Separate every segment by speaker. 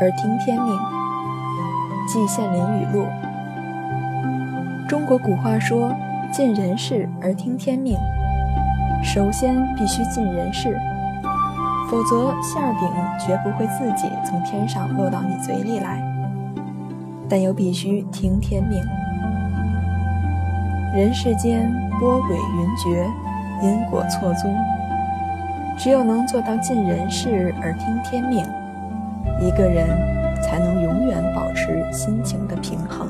Speaker 1: 而听天命。季羡林语录：中国古话说“尽人事而听天命”，首先必须尽人事，否则馅饼绝不会自己从天上落到你嘴里来。但又必须听天命。人世间波诡云谲，因果错综。只有能做到尽人事而听天命，一个人才能永远保持心情的平衡。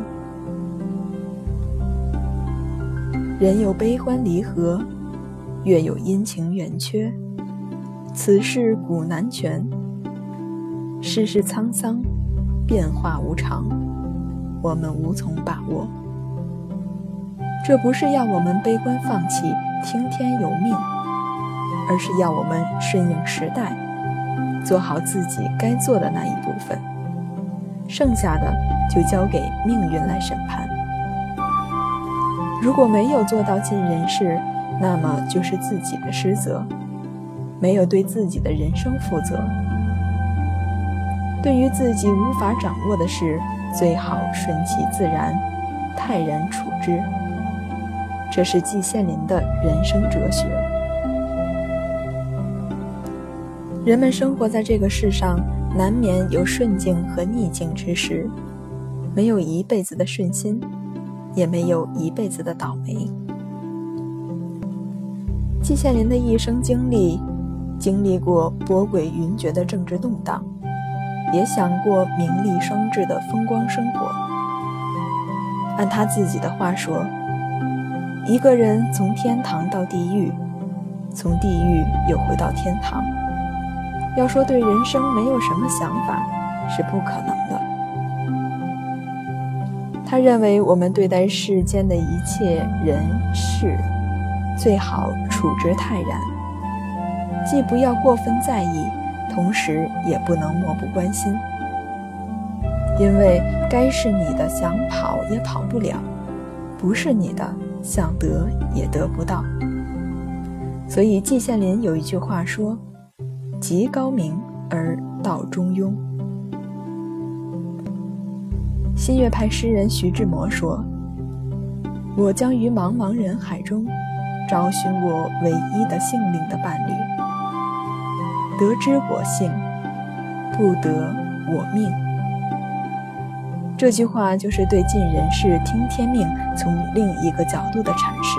Speaker 1: 人有悲欢离合，月有阴晴圆缺，此事古难全。世事沧桑，变化无常，我们无从把握。这不是要我们悲观放弃、听天由命，而是要我们顺应时代，做好自己该做的那一部分，剩下的就交给命运来审判。如果没有做到尽人事，那么就是自己的失责，没有对自己的人生负责。对于自己无法掌握的事，最好顺其自然，泰然处之。这是季羡林的人生哲学。人们生活在这个世上，难免有顺境和逆境之时，没有一辈子的顺心，也没有一辈子的倒霉。季羡林的一生经历，经历过波诡云谲的政治动荡，也想过名利双至的风光生活。按他自己的话说。一个人从天堂到地狱，从地狱又回到天堂，要说对人生没有什么想法，是不可能的。他认为我们对待世间的一切人事，最好处之泰然，既不要过分在意，同时也不能漠不关心，因为该是你的想跑也跑不了，不是你的。想得也得不到，所以季羡林有一句话说：“极高明而道中庸。”新月派诗人徐志摩说：“我将于茫茫人海中找寻我唯一的性命的伴侣，得之我幸，不得我命。”这句话就是对尽人事听天命从另一个角度的阐释，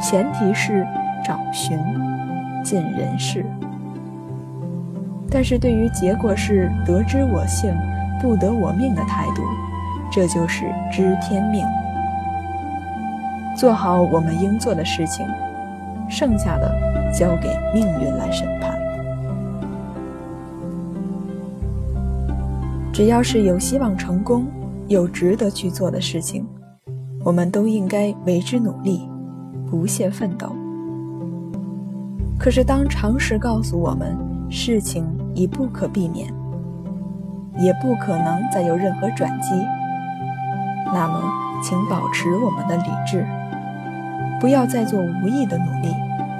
Speaker 1: 前提是找寻尽人事。但是对于结果是得之我幸，不得我命的态度，这就是知天命，做好我们应做的事情，剩下的交给命运来审判。只要是有希望成功、有值得去做的事情，我们都应该为之努力，不懈奋斗。可是，当常识告诉我们事情已不可避免，也不可能再有任何转机，那么，请保持我们的理智，不要再做无益的努力，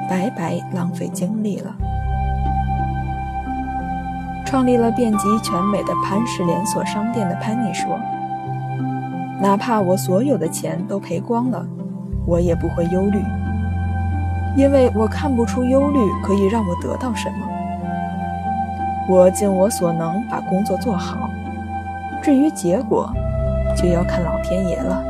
Speaker 1: 白白浪费精力了。创立了遍及全美的潘氏连锁商店的潘妮说：“哪怕我所有的钱都赔光了，我也不会忧虑，因为我看不出忧虑可以让我得到什么。我尽我所能把工作做好，至于结果，就要看老天爷了。”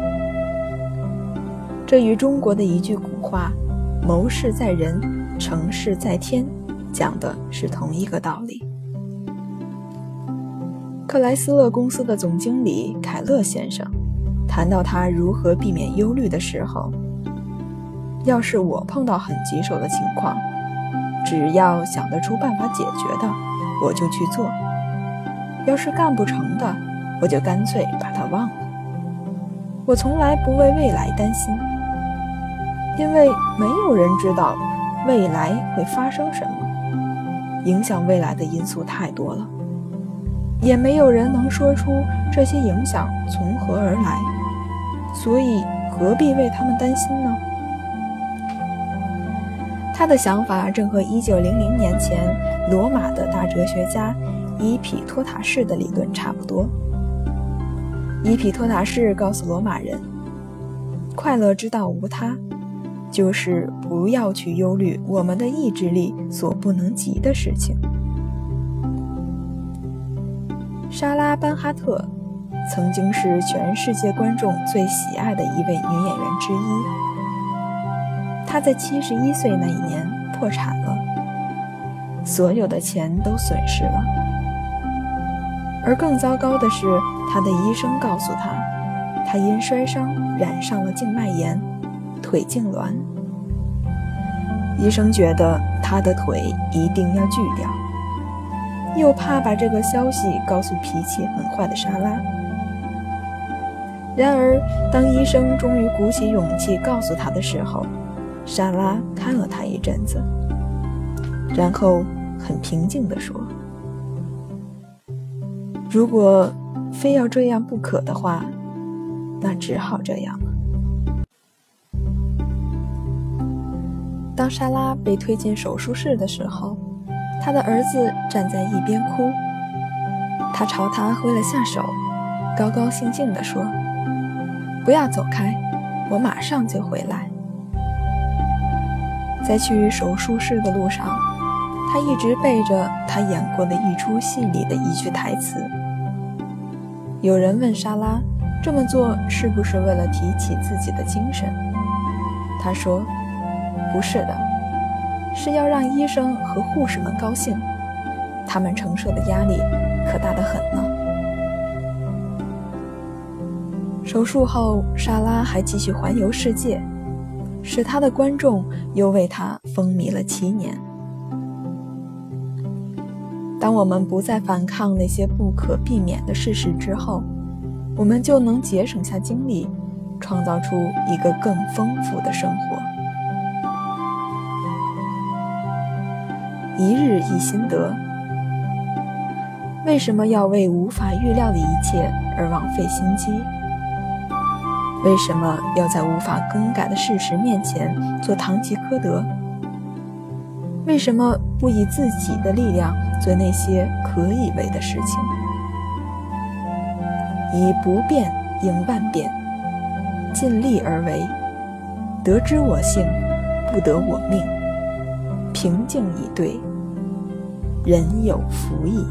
Speaker 1: 这与中国的一句古话“谋事在人，成事在天”讲的是同一个道理。克莱斯勒公司的总经理凯勒先生谈到他如何避免忧虑的时候，要是我碰到很棘手的情况，只要想得出办法解决的，我就去做；要是干不成的，我就干脆把它忘了。我从来不为未来担心，因为没有人知道未来会发生什么，影响未来的因素太多了。也没有人能说出这些影响从何而来，所以何必为他们担心呢？他的想法正和1900年前罗马的大哲学家伊匹托塔式的理论差不多。伊匹托塔式告诉罗马人，快乐之道无他，就是不要去忧虑我们的意志力所不能及的事情。莎拉·班哈特曾经是全世界观众最喜爱的一位女演员之一。她在七十一岁那一年破产了，所有的钱都损失了。而更糟糕的是，他的医生告诉他，他因摔伤染上了静脉炎，腿痉挛。医生觉得他的腿一定要锯掉。又怕把这个消息告诉脾气很坏的莎拉。然而，当医生终于鼓起勇气告诉他的时候，莎拉看了他一阵子，然后很平静地说：“如果非要这样不可的话，那只好这样了。”当莎拉被推进手术室的时候。他的儿子站在一边哭，他朝他挥了下手，高高兴兴地说：“不要走开，我马上就回来。”在去手术室的路上，他一直背着他演过的一出戏里的一句台词。有人问莎拉：“这么做是不是为了提起自己的精神？”他说：“不是的。”是要让医生和护士们高兴，他们承受的压力可大得很呢。手术后，莎拉还继续环游世界，使她的观众又为她风靡了七年。当我们不再反抗那些不可避免的事实之后，我们就能节省下精力，创造出一个更丰富的生活。一日一心得。为什么要为无法预料的一切而枉费心机？为什么要在无法更改的事实面前做堂吉诃德？为什么不以自己的力量做那些可以为的事情？以不变应万变，尽力而为，得之我幸，不得我命。平静以对，人有福矣。